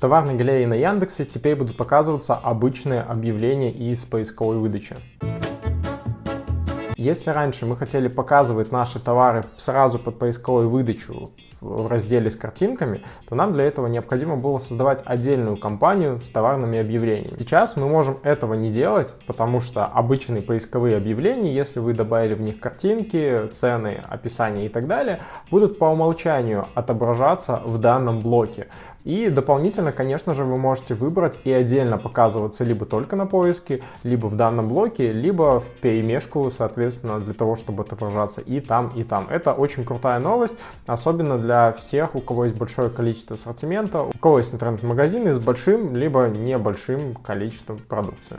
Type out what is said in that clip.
товарной галерее на Яндексе теперь будут показываться обычные объявления из поисковой выдачи. Если раньше мы хотели показывать наши товары сразу под поисковую выдачу в разделе с картинками, то нам для этого необходимо было создавать отдельную кампанию с товарными объявлениями. Сейчас мы можем этого не делать, потому что обычные поисковые объявления, если вы добавили в них картинки, цены, описание и так далее, будут по умолчанию отображаться в данном блоке. И дополнительно, конечно же, вы можете выбрать и отдельно показываться либо только на поиске, либо в данном блоке, либо в перемешку, соответственно, для того, чтобы отображаться и там, и там. Это очень крутая новость, особенно для всех, у кого есть большое количество ассортимента, у кого есть интернет-магазины с большим, либо небольшим количеством продукции.